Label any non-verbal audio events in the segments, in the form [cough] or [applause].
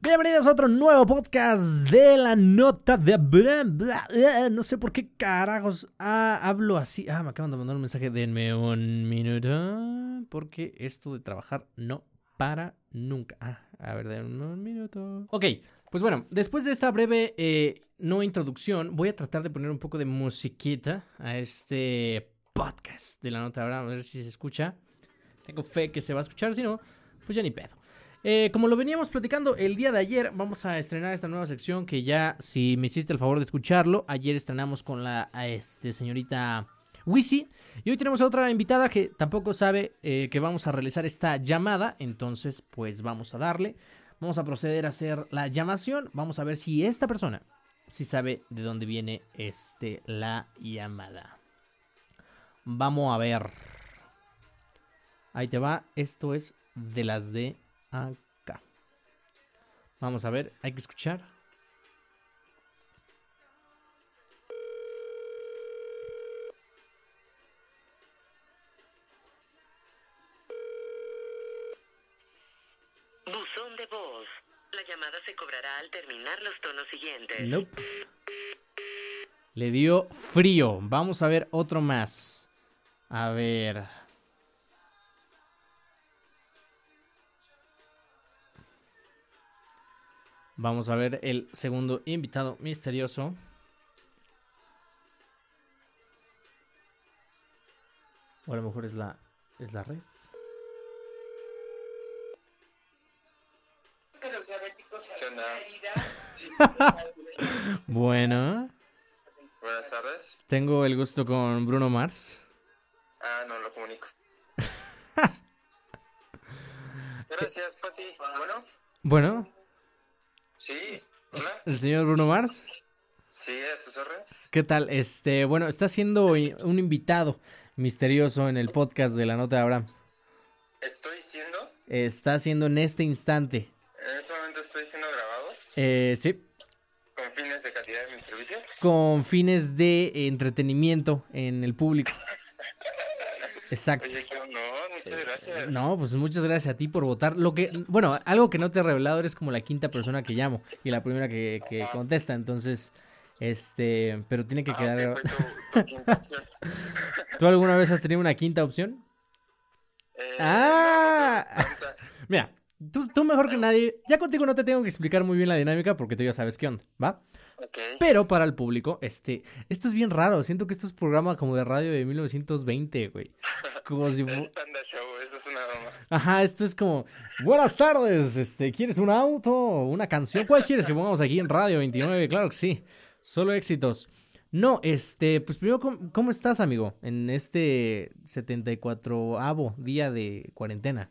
Bienvenidos a otro nuevo podcast de la nota de no sé por qué carajos ah, hablo así. Ah, me acaban de mandar un mensaje. Denme un minuto. Porque esto de trabajar no para nunca. Ah, a ver, denme un minuto. Ok, pues bueno, después de esta breve eh, no introducción, voy a tratar de poner un poco de musiquita a este podcast de la nota Abraham. A ver si se escucha. Tengo fe que se va a escuchar, si no, pues ya ni pedo. Eh, como lo veníamos platicando el día de ayer, vamos a estrenar esta nueva sección que ya, si me hiciste el favor de escucharlo, ayer estrenamos con la este, señorita Wisi. Y hoy tenemos a otra invitada que tampoco sabe eh, que vamos a realizar esta llamada, entonces pues vamos a darle. Vamos a proceder a hacer la llamación. Vamos a ver si esta persona si sabe de dónde viene este la llamada. Vamos a ver. Ahí te va. Esto es de las de acá. Vamos a ver, hay que escuchar. Buzón de voz. La llamada se cobrará al terminar los tonos siguientes. Nope. Le dio frío. Vamos a ver otro más. A ver. Vamos a ver el segundo invitado misterioso. O a lo mejor es la, es la red. [laughs] Bueno, Buenas tardes. tengo el gusto con Bruno Mars. Ah, no lo comunico. [laughs] Gracias, Pati. Bueno, Bueno, sí. Hola. [laughs] el señor Bruno Mars. Sí, órdenes. ¿Qué tal? Este, bueno, está siendo un invitado misterioso en el podcast de la nota de Abraham. Estoy siendo, Está haciendo en este instante. en este momento estoy siendo grabado Eh, sí, con fines de calidad de mi servicio. con fines de entretenimiento en el público. [laughs] Exacto. Oye, qué honor, muchas gracias. No, pues muchas gracias a ti por votar. Lo que, bueno, algo que no te he revelado, eres como la quinta persona que llamo y la primera que, que contesta. Entonces, este, pero tiene que Ah, quedar. tu, tu quinta opción. ¿Tú alguna vez has tenido una quinta opción? Eh, Ah. no, no. Mira, tú, tú mejor que nadie, ya contigo no te tengo que explicar muy bien la dinámica porque tú ya sabes qué onda, ¿va? Pero para el público, este, esto es bien raro, siento que esto es programa como de radio de 1920, güey. Como si [laughs] Es Panda Show, eso es una broma. Ajá, esto es como, buenas tardes, este, ¿quieres un auto? ¿Una canción? ¿Cuál quieres que pongamos aquí en Radio 29? Claro que sí, solo éxitos. No, este, pues primero, ¿cómo, cómo estás, amigo? En este 74avo día de cuarentena.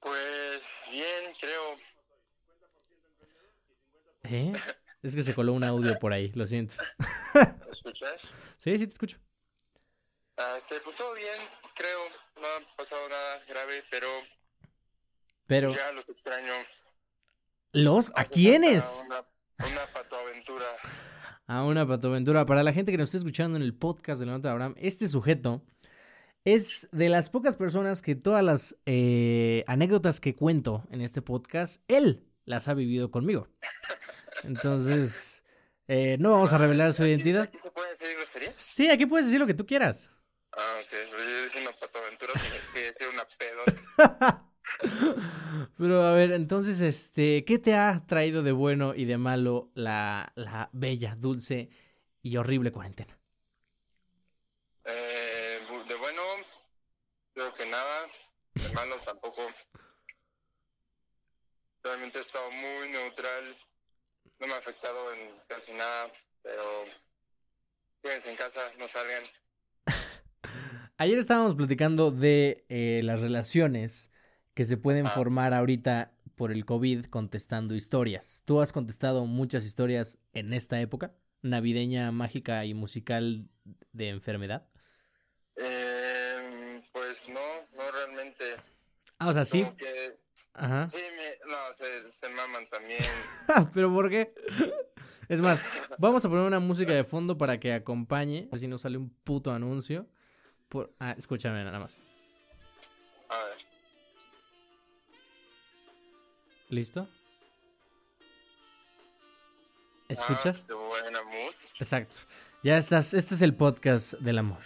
Pues bien, creo. ¿Eh? Es que se coló un audio por ahí, lo siento. ¿Me escuchas? Sí, sí te escucho. Ah, este, pues todo bien, creo. No ha pasado nada grave, pero Pero, ya los extraño. ¿los? ¿A quiénes? Una, una patoaventura. A una patoaventura. Para la gente que nos está escuchando en el podcast de la nota de Abraham, este sujeto es de las pocas personas que todas las eh, anécdotas que cuento en este podcast, él las ha vivido conmigo. [laughs] Entonces, eh, no vamos a revelar su [laughs] ¿Aquí- identidad. ¿Aquí se pueden decir groserías? Sí, aquí puedes decir lo que tú quieras. Ah, ok. Pero yo decía una patoaventura, que decir una pedota. [laughs] Pero a ver, entonces, este, ¿qué te ha traído de bueno y de malo la, la bella, dulce y horrible cuarentena? Eh, de bueno, creo que nada. De malo tampoco. Realmente he estado muy neutral. No me ha afectado en casi nada, pero quédense en casa, no salgan. [laughs] Ayer estábamos platicando de eh, las relaciones que se pueden Ah. formar ahorita por el COVID contestando historias. ¿Tú has contestado muchas historias en esta época? Navideña, mágica y musical de enfermedad. Eh, pues no, no realmente. Ah, o sea, sí. Que Ajá. Sí, me, no, se, se maman también. [laughs] ¿Pero por qué? Es más, vamos a poner una música de fondo para que acompañe. A ver si no sale un puto anuncio. Por... Ah, escúchame nada más. A ver, ¿Listo? ¿Escuchas? Ah, qué buena mus. Exacto. Ya estás. Este es el podcast del amor.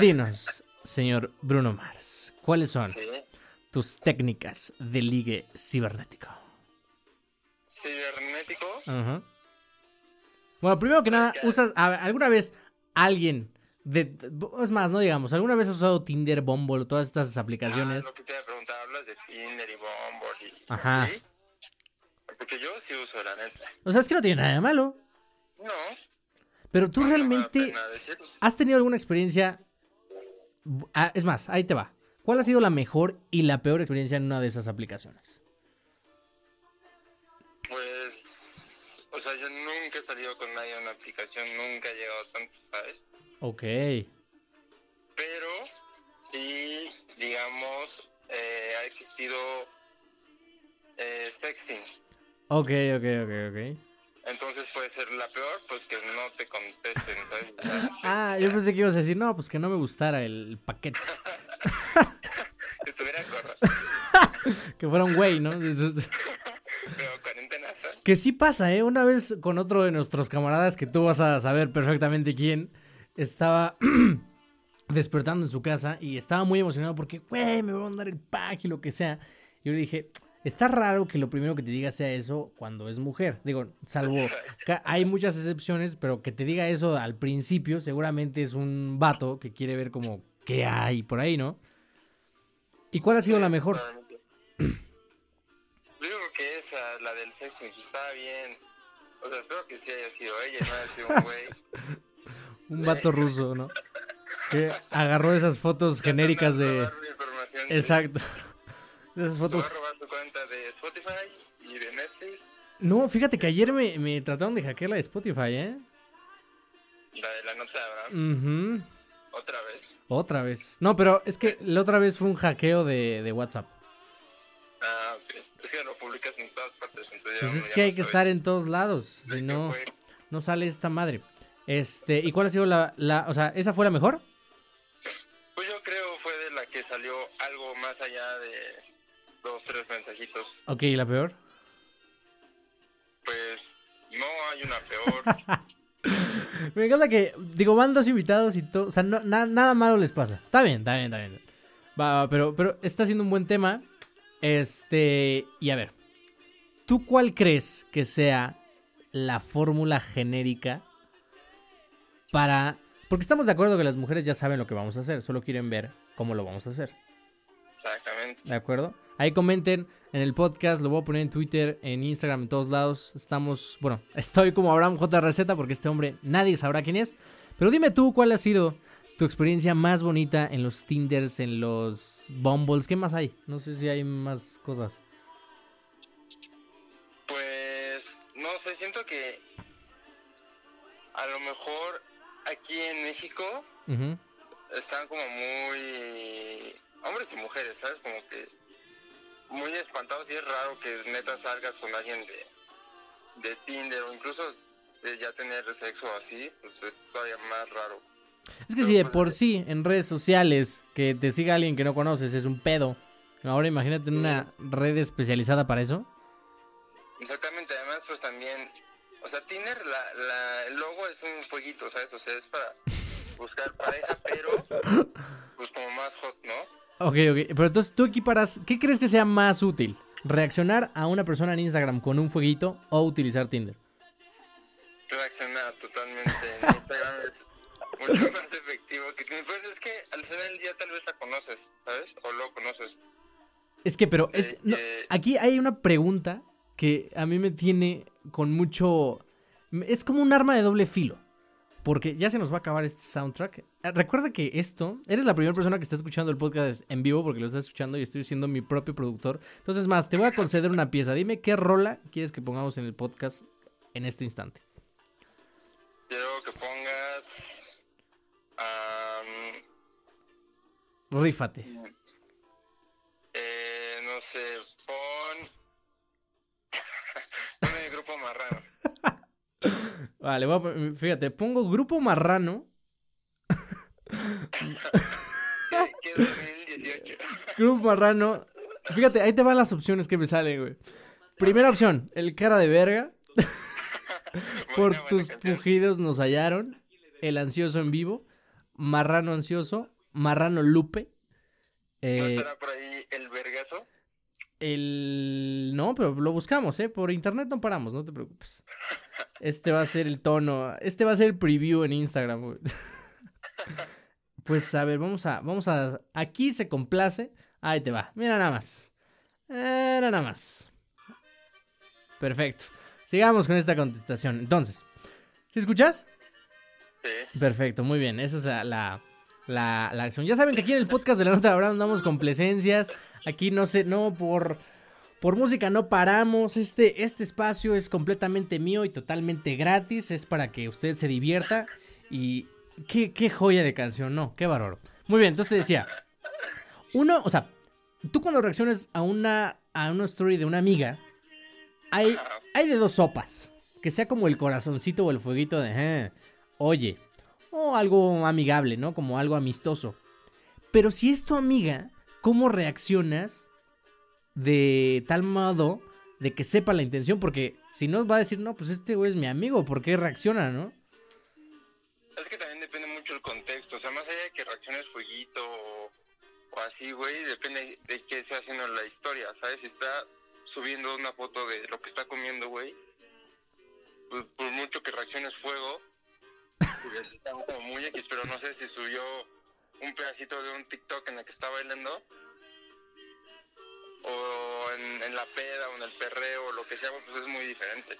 Dinos, señor Bruno Mars, ¿cuáles son Sí. Tus técnicas de ligue cibernético? Cibernético. Ajá. Bueno, primero que nada, usas alguna vez alguien de es más, no digamos, alguna vez has usado Tinder, Bumble, todas estas Ah, aplicaciones. lo que te iba a preguntar, hablas de Tinder y Bumble y... Ajá. ¿sí? Porque yo sí uso, la neta. O sea, es que no tiene nada de malo, No. pero tú no realmente has tenido alguna experiencia Ah, es más, ahí te va. ¿Cuál ha sido la mejor y la peor experiencia en una de esas aplicaciones? Pues... O sea, yo nunca he salido con nadie en una aplicación, nunca he llegado tanto, ¿sabes? Ok. Pero sí, digamos, eh, ha existido eh, sexting. Ok, ok, ok, ok. Entonces puede ser la peor, pues que no te contesten, ¿sabes? [laughs] Ah, yo pensé que ibas a decir, no, pues que no me gustara el paquete. [laughs] Que fuera un güey, ¿no? [laughs] Que sí pasa, ¿eh? Una vez con otro de nuestros camaradas, que tú vas a saber perfectamente quién, estaba [clears throat] despertando en su casa y estaba muy emocionado porque, güey, me va a mandar el pack y lo que sea. Yo le dije, está raro que lo primero que te diga sea eso cuando es mujer. Digo, salvo, hay muchas excepciones, pero que te diga eso al principio seguramente es un vato que quiere ver como qué hay por ahí, ¿no? ¿Y cuál ha sido la mejor? Yo digo que esa, la del sexting, estaba bien. O sea, espero que sí haya sido ella, no haya sido un güey. [laughs] Un vato ruso, ¿no? Que agarró esas fotos genéricas de... Exacto. De esas Se va fotos. a robar su cuenta de Spotify y de Netflix, No, fíjate que ayer me, me trataron de hackear la de Spotify, ¿eh? la de la nota de Abraham, Ujú. otra vez. Otra vez. No, pero es que la otra vez fue un hackeo de, de WhatsApp. Ok. Es que lo publicas en todas partes. Entonces Pues es que hay no que sabe estar en todos lados. Si no, no sale esta madre. Este, ¿y cuál ha sido la, la, o sea, esa fue la mejor? Pues yo creo fue de la que salió algo más allá de dos, tres mensajitos. Ok, ¿y la peor? Pues no hay una peor. [laughs] Me encanta que, digo, van dos invitados y todo, o sea, no- na- nada malo les pasa. Está bien, está bien, está bien. Va, pero, pero está siendo un buen tema. Este, y a ver, ¿tú cuál crees que sea la fórmula genérica para... Porque estamos de acuerdo que las mujeres ya saben lo que vamos a hacer, solo quieren ver cómo lo vamos a hacer. Exactamente. ¿De acuerdo? Ahí comenten en el podcast, lo voy a poner en Twitter, en Instagram, en todos lados. Estamos, bueno, estoy como Abraham J. Receta porque este hombre nadie sabrá quién es. Pero dime tú cuál ha sido tu experiencia más bonita en los Tinders, en los Bumbles. ¿Qué más hay? No sé si hay más cosas. Pues no sé, siento que a lo mejor aquí en México están como muy hombres y mujeres, ¿sabes? Como que muy espantados y es raro que neta salgas con alguien de, de Tinder o incluso de ya tener sexo así, pues es todavía más raro. Es que si de por sí en redes sociales que te siga alguien que no conoces es un pedo. Ahora imagínate en una red especializada para eso. Exactamente, además pues también, o sea, Tinder, la, la, el logo es un fueguito, ¿sabes? O sea, es para buscar pareja, pero pues como más hot, ¿no? Ok, ok. Pero entonces tú equiparas, ¿qué crees que sea más útil? ¿Reaccionar a una persona en Instagram con un fueguito o utilizar Tinder? Reaccionar totalmente en Instagram es mucho más efectivo que. Pues es que al final del día tal vez la conoces, ¿sabes? O lo conoces. Es que, pero es, Eh, no, eh. aquí hay una pregunta que a mí me tiene con mucho... Es como un arma de doble filo. Porque ya se nos va a acabar este soundtrack. Eh, Recuerda que esto, eres la primera persona que está escuchando el podcast en vivo porque lo estás escuchando y estoy siendo mi propio productor. Entonces, más, te voy a conceder una pieza. Dime qué rola quieres que pongamos en el podcast en este instante. Quiero que pongas... Rífate. eh, no sé, pon... [laughs] Pon el grupo marrano. [laughs] Vale, voy a fíjate, pongo Grupo Marrano. ¿Qué, qué 2018? [laughs] Grupo Marrano. Fíjate, ahí te van las opciones que me salen, güey. Primera opción, el cara de verga. Por tus pujidos nos hallaron. El ansioso en vivo. Marrano ansioso. Marrano Lupe. ¿No eh, estará por ahí el vergazo? el. No, pero lo buscamos, ¿eh? Por internet no paramos, no te preocupes. Este va a ser el tono. Este va a ser el preview en Instagram, güey. [laughs] Pues a ver, vamos a. Vamos a. Aquí se complace. Ahí te va. Mira nada más. Mira nada más. Perfecto. Sigamos con esta contestación. Entonces, ¿sí escuchas? Sí. Perfecto, muy bien. Esa es la, la, la- acción. Ya saben que aquí en el podcast de la nota Abraham andamos con plesencias. Aquí no sé, no por. Por música no paramos. Este, este espacio es completamente mío y totalmente gratis. Es para que usted se divierta. Y qué, qué joya de canción, no, qué bárbaro. Muy bien, entonces te decía. Uno, o sea, tú cuando reacciones a una, a una story de una amiga, hay, hay de dos sopas. Que sea como el corazoncito o el fueguito de, "Eh, oye, o algo amigable, ¿no? Como algo amistoso. Pero si es tu amiga, ¿cómo reaccionas de tal modo de que sepa la intención? Porque si no va a decir, no, pues este güey es mi amigo, ¿por qué reacciona, no? Es que también depende mucho el contexto. O sea, más allá de que reacciones fueguito o, o así, güey, depende de qué esté haciendo la historia, ¿sabes? Si está subiendo una foto de lo que está comiendo, güey, pues, por mucho que reacciones fuego, pues está como muy X, pero no sé si subió un pedacito de un TikTok en el que está bailando o en, en la peda o en el perreo o lo que sea, pues es muy diferente.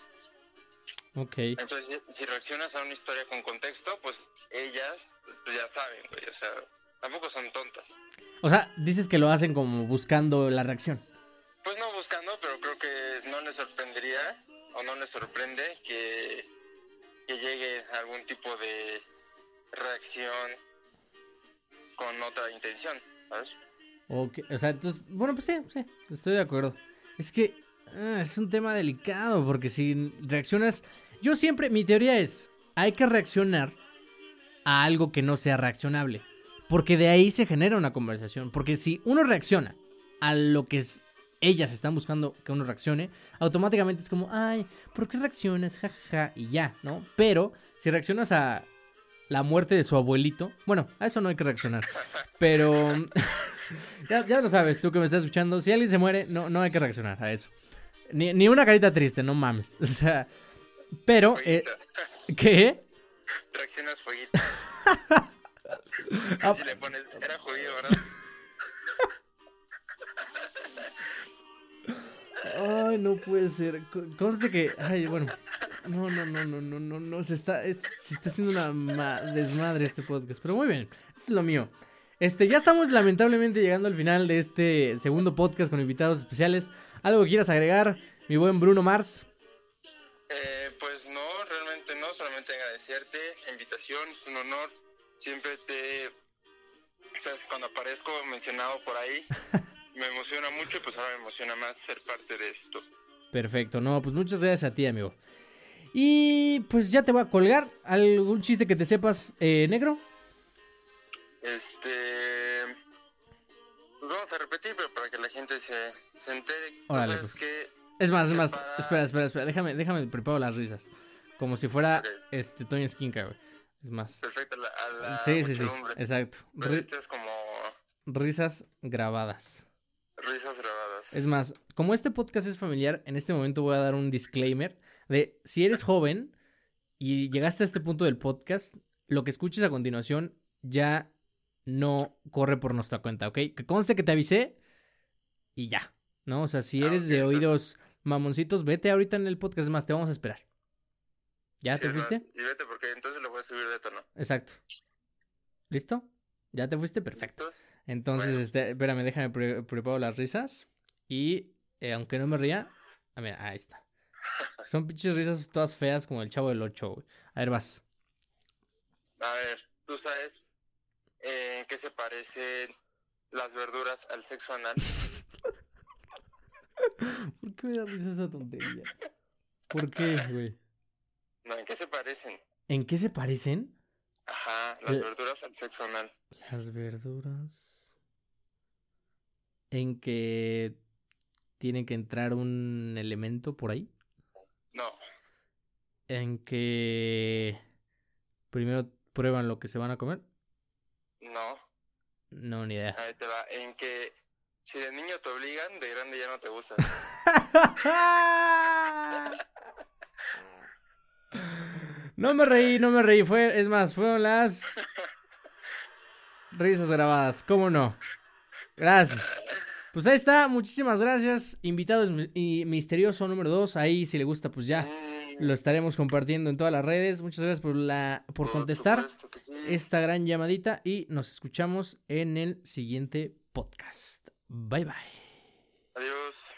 Ok. Entonces, si, si reaccionas a una historia con contexto, pues ellas pues, ya saben, güey. O sea, tampoco son tontas. O sea, dices que lo hacen como buscando la reacción. Pues no buscando, pero creo que no les sorprendería o no les sorprende que, que llegue algún tipo de reacción con otra intención, ¿sabes? Ok, O sea, entonces, bueno, pues sí, sí, estoy de acuerdo. Es que ah, es un tema delicado porque si reaccionas, yo siempre, mi teoría es, hay que reaccionar a algo que no sea reaccionable, porque de ahí se genera una conversación, porque si uno reacciona a lo que es, ellas están buscando que uno reaccione, automáticamente es como, ay, ¿por qué reaccionas? Ja, ja, ja", y ya, ¿no? Pero si reaccionas a la muerte de su abuelito, bueno, a eso no hay que reaccionar, pero... [laughs] Ya, ya lo sabes, tú que me estás escuchando. Si alguien se muere, no, no hay que reaccionar a eso. Ni, ni una carita triste, no mames. [laughs] O sea, pero, eh. [laughs] ¿qué? Reaccionas fueguito. Si le pones, era judío, ¿verdad? Ay, no puede ser. Co- Conste que, ay, bueno. No, no, no, no, no, no, no. Se está, es- se está haciendo una ma- desmadre este podcast. Pero muy bien, es lo mío. Este, ya estamos lamentablemente llegando al final de este segundo podcast con invitados especiales. ¿Algo que quieras agregar, mi buen Bruno Mars? Eh, pues no, realmente no, solamente agradecerte la invitación, es un honor. Siempre te, sabes, cuando aparezco mencionado por ahí, [laughs] me emociona mucho y pues ahora me emociona más ser parte de esto. Perfecto, no, pues muchas gracias a ti, amigo. Y pues ya te voy a colgar. ¿Algún chiste que te sepas, eh, negro? Este, pues vamos a repetir, pero para que la gente se, se entere. Órale, pues. que Es más, es más. Espera, espera, espera. Déjame, déjame preparo las risas. Como si fuera este Toño Skinca, güey. Es más. perfecta la, a la Sí, sí, sí. Exacto. Pero este es como risas grabadas. Risas grabadas. Es más, como este podcast es familiar, en este momento voy a dar un disclaimer de si eres [laughs] joven y llegaste a este punto del podcast, lo que escuches a continuación ya no corre por nuestra cuenta, ¿ok? Que conste que te avisé y ya, ¿no? O sea, si Ah, eres de entonces- oídos mamoncitos, vete ahorita en el podcast, es más, te vamos a esperar. ¿Ya Sí, te fuiste? Y vete porque entonces lo voy a subir de tono. Exacto. ¿Listo? ¿Ya te fuiste? Perfecto. ¿Listos? Entonces, Bueno. este, espérame, déjame pre- preparo las risas. Y eh, aunque no me ría, a ver, ahí está. [laughs] Son pinches risas todas feas como el chavo del 8, güey. A ver, vas. A ver, ¿tú sabes eh, en qué se parecen las verduras al sexo anal? [laughs] ¿Por qué me da risa esa tontería? ¿Por qué, güey? No, ¿en qué se parecen? ¿En qué se parecen Ajá, las Eh. verduras al sexo anal. las verduras? En que tiene que entrar un elemento por ahí. No, en que primero prueban lo que se van a comer. No, No, ni idea. ahí te va. En que si de niño te obligan, de grande ya no te gusta. [laughs] No me reí, no me reí. Fue, es más, fueron las risas grabadas. ¿Cómo no? Gracias. Pues ahí está, muchísimas gracias. Invitado es- y misterioso número 2. Ahí, si le gusta, pues ya lo estaremos compartiendo en todas las redes. Muchas gracias por la por contestar sí. esta gran llamadita y nos escuchamos en el siguiente podcast. Bye bye. Adiós.